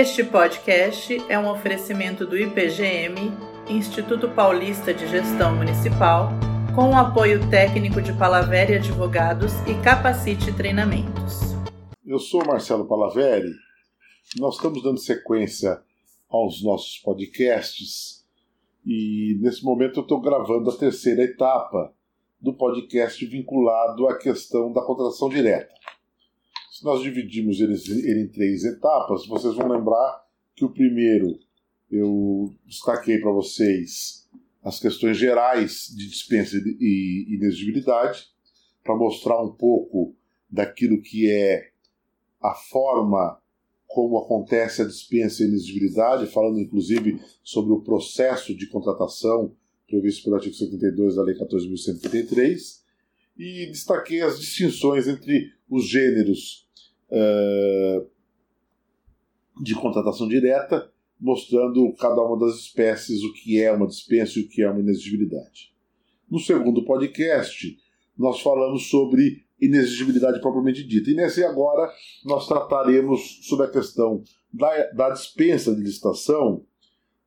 Este podcast é um oferecimento do IPGM, Instituto Paulista de Gestão Municipal, com o apoio técnico de Palaveri Advogados e Capacite Treinamentos. Eu sou Marcelo Palaveri. Nós estamos dando sequência aos nossos podcasts e nesse momento eu estou gravando a terceira etapa do podcast vinculado à questão da contratação direta. Se nós dividimos ele, ele em três etapas, vocês vão lembrar que o primeiro eu destaquei para vocês as questões gerais de dispensa e inexigibilidade, para mostrar um pouco daquilo que é a forma como acontece a dispensa e inexigibilidade, falando inclusive sobre o processo de contratação previsto pelo artigo 72 da Lei 14.133, e destaquei as distinções entre os gêneros de contratação direta, mostrando cada uma das espécies o que é uma dispensa e o que é uma inexigibilidade. No segundo podcast, nós falamos sobre inexigibilidade propriamente dita. E nesse agora nós trataremos sobre a questão da, da dispensa de licitação,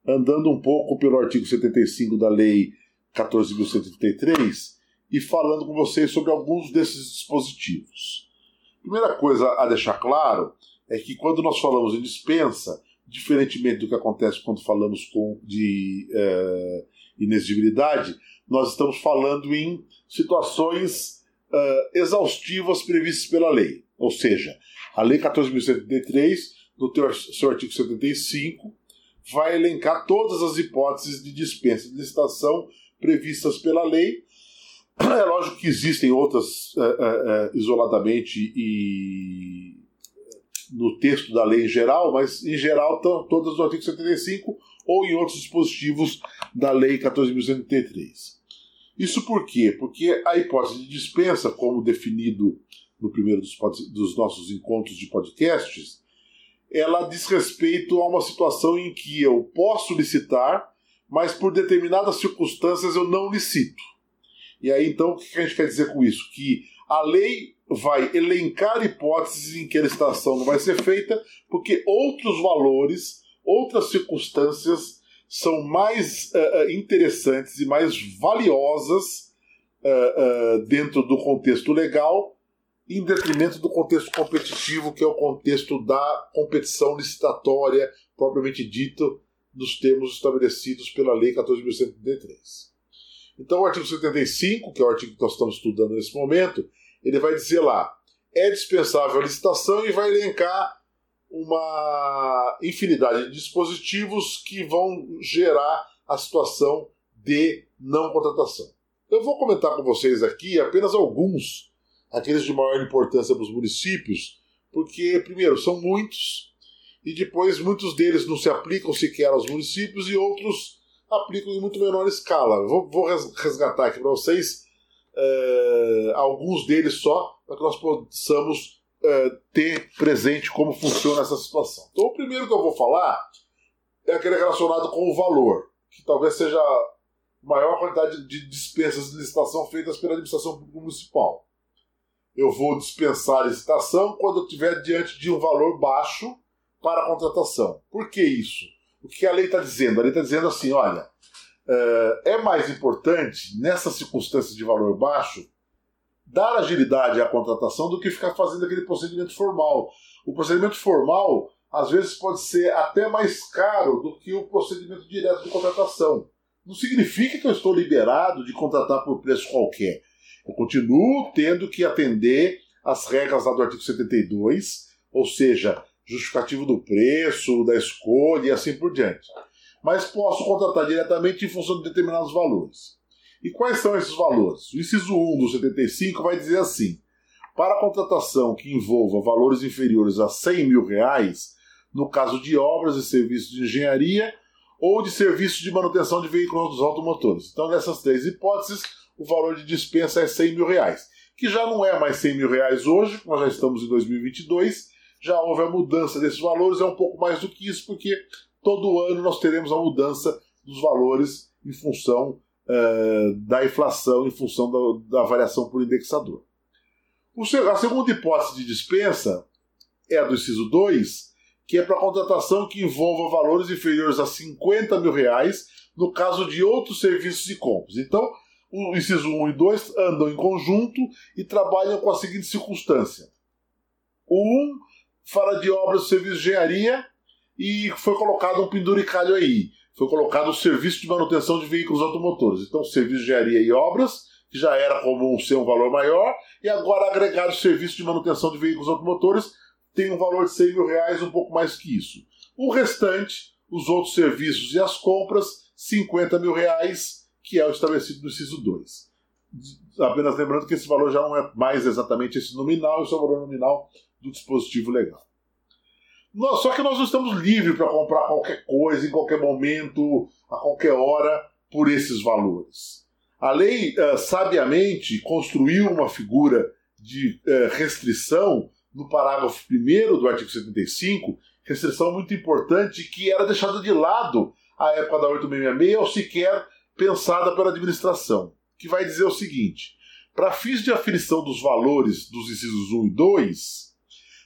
andando um pouco pelo artigo 75 da Lei 14.133 e falando com vocês sobre alguns desses dispositivos. Primeira coisa a deixar claro é que quando nós falamos em dispensa, diferentemente do que acontece quando falamos com, de uh, inexigibilidade, nós estamos falando em situações uh, exaustivas previstas pela lei. Ou seja, a Lei 14.173, no seu artigo 75, vai elencar todas as hipóteses de dispensa de licitação previstas pela lei. É lógico que existem outras uh, uh, isoladamente e no texto da lei em geral, mas em geral estão todas no artigo 75 ou em outros dispositivos da lei 14.133. Isso por quê? Porque a hipótese de dispensa, como definido no primeiro dos, dos nossos encontros de podcasts, ela diz respeito a uma situação em que eu posso licitar, mas por determinadas circunstâncias eu não licito. E aí então o que a gente quer dizer com isso? Que a lei vai elencar hipóteses em que a licitação não vai ser feita, porque outros valores, outras circunstâncias são mais uh, interessantes e mais valiosas uh, uh, dentro do contexto legal, em detrimento do contexto competitivo, que é o contexto da competição licitatória propriamente dito, nos termos estabelecidos pela Lei 14.133. Então, o artigo 75, que é o artigo que nós estamos estudando nesse momento, ele vai dizer lá: é dispensável a licitação e vai elencar uma infinidade de dispositivos que vão gerar a situação de não contratação. Eu vou comentar com vocês aqui apenas alguns, aqueles de maior importância para os municípios, porque, primeiro, são muitos, e depois muitos deles não se aplicam sequer aos municípios e outros aplicam em muito menor escala. Vou, vou resgatar aqui para vocês uh, alguns deles só, para que nós possamos uh, ter presente como funciona essa situação. Então, o primeiro que eu vou falar é aquele relacionado com o valor, que talvez seja a maior quantidade de dispensas de licitação feitas pela administração municipal. Eu vou dispensar a licitação quando eu estiver diante de um valor baixo para a contratação. Por que isso? O que a lei está dizendo? A lei está dizendo assim: olha, é mais importante, nessas circunstâncias de valor baixo, dar agilidade à contratação do que ficar fazendo aquele procedimento formal. O procedimento formal, às vezes, pode ser até mais caro do que o procedimento direto de contratação. Não significa que eu estou liberado de contratar por preço qualquer. Eu continuo tendo que atender às regras lá do artigo 72, ou seja, justificativo do preço, da escolha e assim por diante. Mas posso contratar diretamente em função de determinados valores. E quais são esses valores? O inciso 1 do 75 vai dizer assim: para a contratação que envolva valores inferiores a 100 mil reais, no caso de obras e serviços de engenharia ou de serviços de manutenção de veículos automotores. Então, nessas três hipóteses, o valor de dispensa é 100 mil reais, que já não é mais 100 mil reais hoje, nós já estamos em 2022, já houve a mudança desses valores, é um pouco mais do que isso, porque todo ano nós teremos a mudança dos valores em função uh, da inflação em função da, da variação por indexador. O, a segunda hipótese de dispensa é a do inciso 2, que é para contratação que envolva valores inferiores a 50 mil reais, no caso de outros serviços e compras. Então, o inciso 1 e 2 andam em conjunto e trabalham com a seguinte circunstância. O 1 fala de obras serviço de engenharia e foi colocado um penduricalho aí. Foi colocado o serviço de manutenção de veículos automotores. Então, serviço de engenharia e obras, que já era comum ser um valor maior, e agora agregado o serviço de manutenção de veículos automotores, tem um valor de 100 mil reais, um pouco mais que isso. O restante, os outros serviços e as compras, 50 mil reais, que é o estabelecido no inciso 2. Apenas lembrando que esse valor já não é mais exatamente esse nominal, esse é o valor nominal do dispositivo legal. Só que nós não estamos livres para comprar qualquer coisa, em qualquer momento, a qualquer hora, por esses valores. A lei, uh, sabiamente, construiu uma figura de uh, restrição no parágrafo 1 do artigo 75, restrição muito importante que era deixada de lado à época da 8666 ou sequer pensada pela administração, que vai dizer o seguinte: para fins de aferição dos valores dos incisos 1 e 2,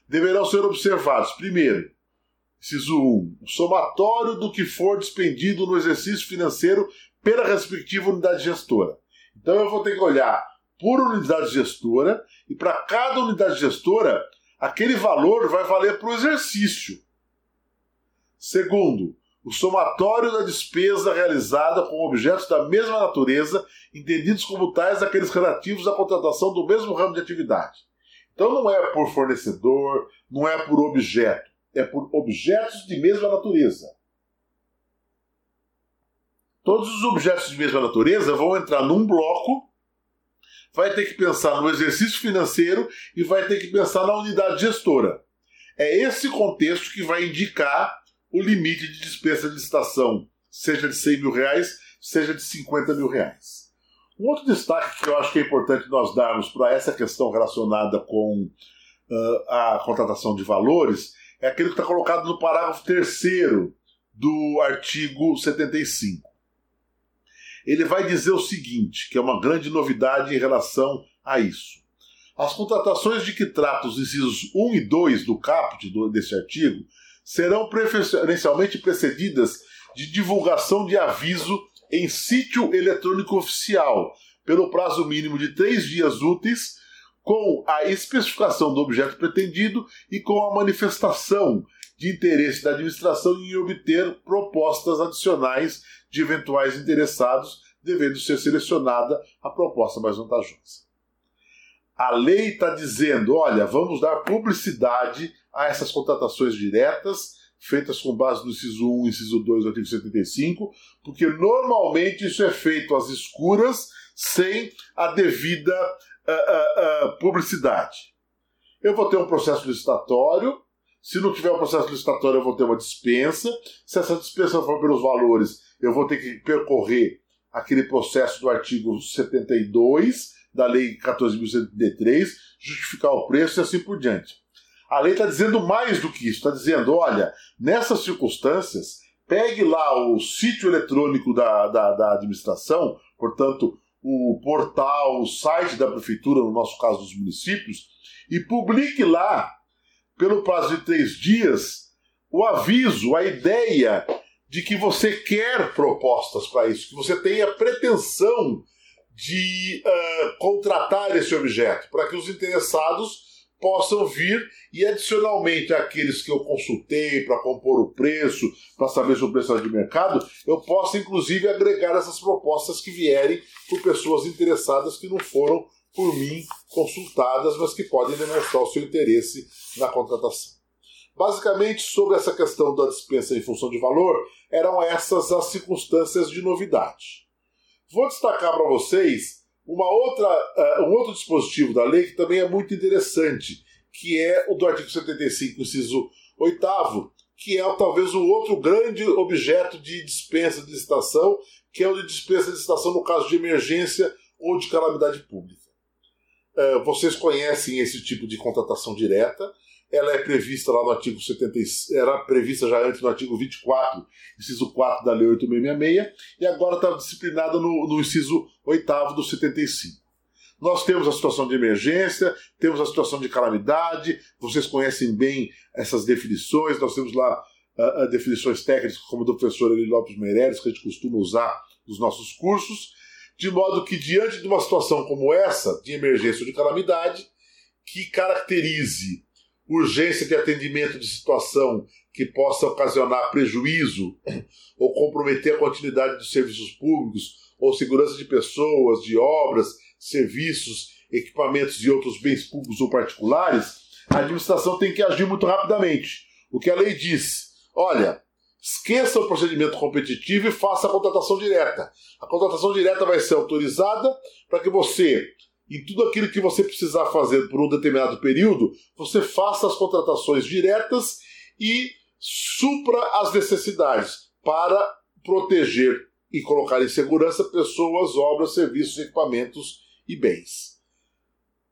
deverão ser observados, primeiro, inciso 1, o somatório do que for despendido no exercício financeiro pela respectiva unidade gestora. Então eu vou ter que olhar por unidade gestora e para cada unidade gestora aquele valor vai valer para o exercício. Segundo, o somatório da despesa realizada com objetos da mesma natureza, entendidos como tais aqueles relativos à contratação do mesmo ramo de atividade. Então não é por fornecedor, não é por objeto, é por objetos de mesma natureza. Todos os objetos de mesma natureza vão entrar num bloco vai ter que pensar no exercício financeiro e vai ter que pensar na unidade gestora. É esse contexto que vai indicar o limite de despesa de licitação, seja de 100 mil reais, seja de 50 mil reais. Um outro destaque que eu acho que é importante nós darmos para essa questão relacionada com uh, a contratação de valores é aquele que está colocado no parágrafo 3 do artigo 75 ele vai dizer o seguinte, que é uma grande novidade em relação a isso. As contratações de que trata os incisos 1 e 2 do caput desse artigo serão preferencialmente precedidas de divulgação de aviso em sítio eletrônico oficial, pelo prazo mínimo de três dias úteis, com a especificação do objeto pretendido e com a manifestação de interesse da administração em obter propostas adicionais de eventuais interessados, devendo ser selecionada a proposta mais vantajosa. A lei está dizendo: olha, vamos dar publicidade a essas contratações diretas, feitas com base no inciso 1 e inciso 2 do artigo 75, porque normalmente isso é feito às escuras, sem a devida uh, uh, uh, publicidade. Eu vou ter um processo licitatório, se não tiver um processo licitatório, eu vou ter uma dispensa. Se essa dispensa for pelos valores, eu vou ter que percorrer aquele processo do artigo 72 da Lei 14.133, justificar o preço e assim por diante. A lei está dizendo mais do que isso, está dizendo: olha, nessas circunstâncias, pegue lá o sítio eletrônico da, da, da administração, portanto, o portal, o site da prefeitura, no nosso caso dos municípios, e publique lá, pelo prazo de três dias, o aviso, a ideia de que você quer propostas para isso, que você tem a pretensão de uh, contratar esse objeto, para que os interessados possam vir e, adicionalmente, aqueles que eu consultei para compor o preço, para saber se o preço é de mercado, eu possa, inclusive, agregar essas propostas que vierem por pessoas interessadas que não foram por mim consultadas, mas que podem demonstrar o seu interesse na contratação. Basicamente, sobre essa questão da dispensa em função de valor, eram essas as circunstâncias de novidade. Vou destacar para vocês uma outra, uh, um outro dispositivo da lei que também é muito interessante, que é o do artigo 75, inciso 8, que é talvez o outro grande objeto de dispensa de licitação, que é o de dispensa de licitação no caso de emergência ou de calamidade pública. Uh, vocês conhecem esse tipo de contratação direta ela é prevista lá no artigo 76, era prevista já antes no artigo 24, inciso 4 da Lei 8666, e agora está disciplinada no, no inciso 8 do 75. Nós temos a situação de emergência, temos a situação de calamidade, vocês conhecem bem essas definições, nós temos lá uh, definições técnicas, como do professor Eli Lopes Meireles, que a gente costuma usar nos nossos cursos, de modo que, diante de uma situação como essa, de emergência ou de calamidade, que caracterize urgência de atendimento de situação que possa ocasionar prejuízo ou comprometer a continuidade dos serviços públicos ou segurança de pessoas, de obras, serviços, equipamentos e outros bens públicos ou particulares, a administração tem que agir muito rapidamente. O que a lei diz? Olha, esqueça o procedimento competitivo e faça a contratação direta. A contratação direta vai ser autorizada para que você, em tudo aquilo que você precisar fazer por um determinado período, você faça as contratações diretas e supra as necessidades para proteger e colocar em segurança pessoas, obras, serviços, equipamentos e bens.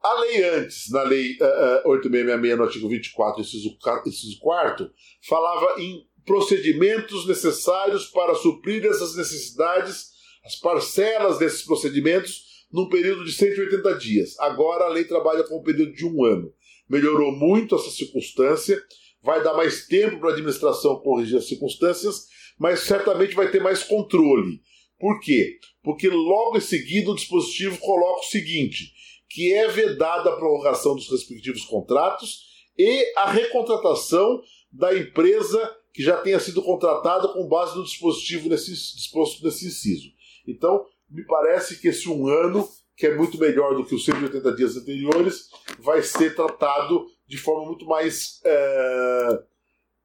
A lei antes, na lei uh, uh, 8666, no artigo 24, inciso, inciso 4, falava em procedimentos necessários para suprir essas necessidades, as parcelas desses procedimentos, num período de 180 dias. Agora a lei trabalha com um período de um ano. Melhorou muito essa circunstância, vai dar mais tempo para a administração corrigir as circunstâncias mas certamente vai ter mais controle. Por quê? Porque logo em seguida o dispositivo coloca o seguinte: que é vedada a prorrogação dos respectivos contratos e a recontratação da empresa que já tenha sido contratada com base no dispositivo nesse, disposto nesse inciso. Então, me parece que esse um ano, que é muito melhor do que os 180 dias anteriores, vai ser tratado de forma muito mais é,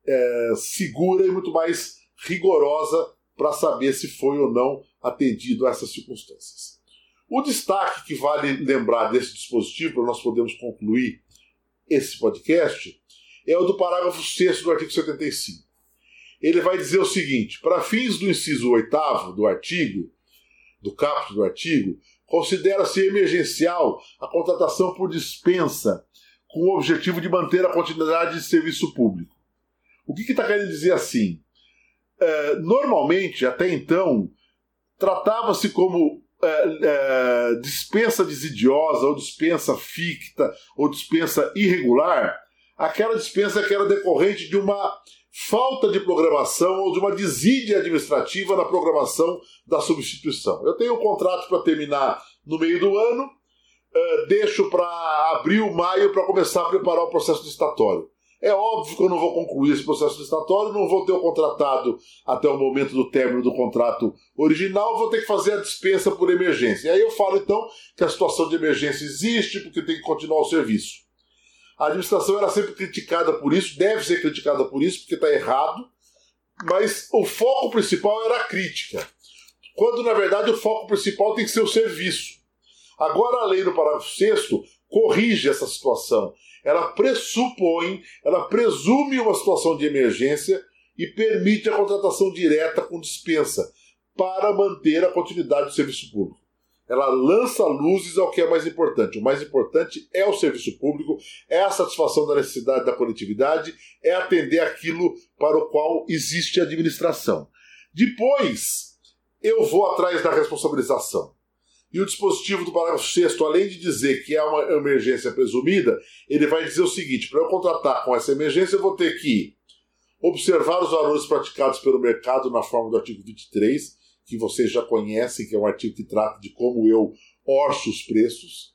é, segura e muito mais rigorosa para saber se foi ou não atendido a essas circunstâncias. O destaque que vale lembrar desse dispositivo, para nós podermos concluir esse podcast, é o do parágrafo 6 do artigo 75. Ele vai dizer o seguinte: para fins do inciso 8 do artigo, do caput do artigo, considera-se emergencial a contratação por dispensa com o objetivo de manter a continuidade de serviço público. O que está que tá querendo dizer assim? É, normalmente, até então, tratava-se como é, é, dispensa desidiosa, ou dispensa ficta, ou dispensa irregular, aquela dispensa que era decorrente de uma falta de programação ou de uma desídia administrativa na programação da substituição. Eu tenho um contrato para terminar no meio do ano, uh, deixo para abril, maio para começar a preparar o processo licitatório. É óbvio que eu não vou concluir esse processo licitatório, não vou ter o contratado até o momento do término do contrato original, vou ter que fazer a dispensa por emergência. E aí eu falo então que a situação de emergência existe porque tem que continuar o serviço. A administração era sempre criticada por isso, deve ser criticada por isso, porque está errado, mas o foco principal era a crítica. Quando na verdade o foco principal tem que ser o serviço. Agora a lei no parágrafo 6 corrige essa situação ela pressupõe, ela presume uma situação de emergência e permite a contratação direta com dispensa para manter a continuidade do serviço público. Ela lança luzes ao que é mais importante. O mais importante é o serviço público, é a satisfação da necessidade da coletividade, é atender aquilo para o qual existe administração. Depois, eu vou atrás da responsabilização. E o dispositivo do parágrafo 6, além de dizer que é uma emergência presumida, ele vai dizer o seguinte: para eu contratar com essa emergência, eu vou ter que observar os valores praticados pelo mercado na forma do artigo 23, que vocês já conhecem, que é um artigo que trata de como eu orço os preços.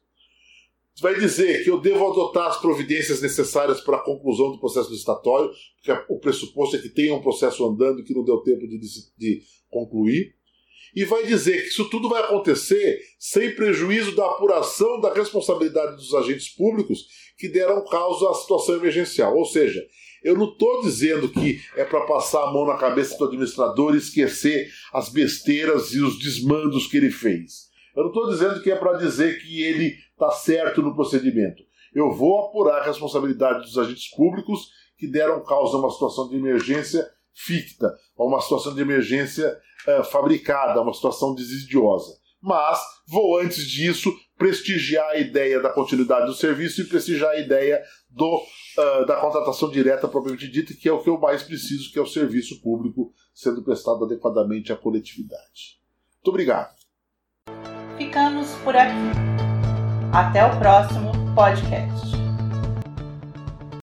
Vai dizer que eu devo adotar as providências necessárias para a conclusão do processo licitatório, porque o pressuposto é que tenha um processo andando que não deu tempo de, de concluir e vai dizer que isso tudo vai acontecer sem prejuízo da apuração da responsabilidade dos agentes públicos que deram causa à situação emergencial. Ou seja, eu não estou dizendo que é para passar a mão na cabeça do administrador e esquecer as besteiras e os desmandos que ele fez. Eu não estou dizendo que é para dizer que ele está certo no procedimento. Eu vou apurar a responsabilidade dos agentes públicos que deram causa a uma situação de emergência ficta, a uma situação de emergência uh, fabricada, uma situação desidiosa. Mas vou, antes disso, prestigiar a ideia da continuidade do serviço e prestigiar a ideia do, uh, da contratação direta propriamente dita, que é o que eu mais preciso, que é o serviço público sendo prestado adequadamente à coletividade. Muito obrigado. Ficamos por aqui. Até o próximo podcast.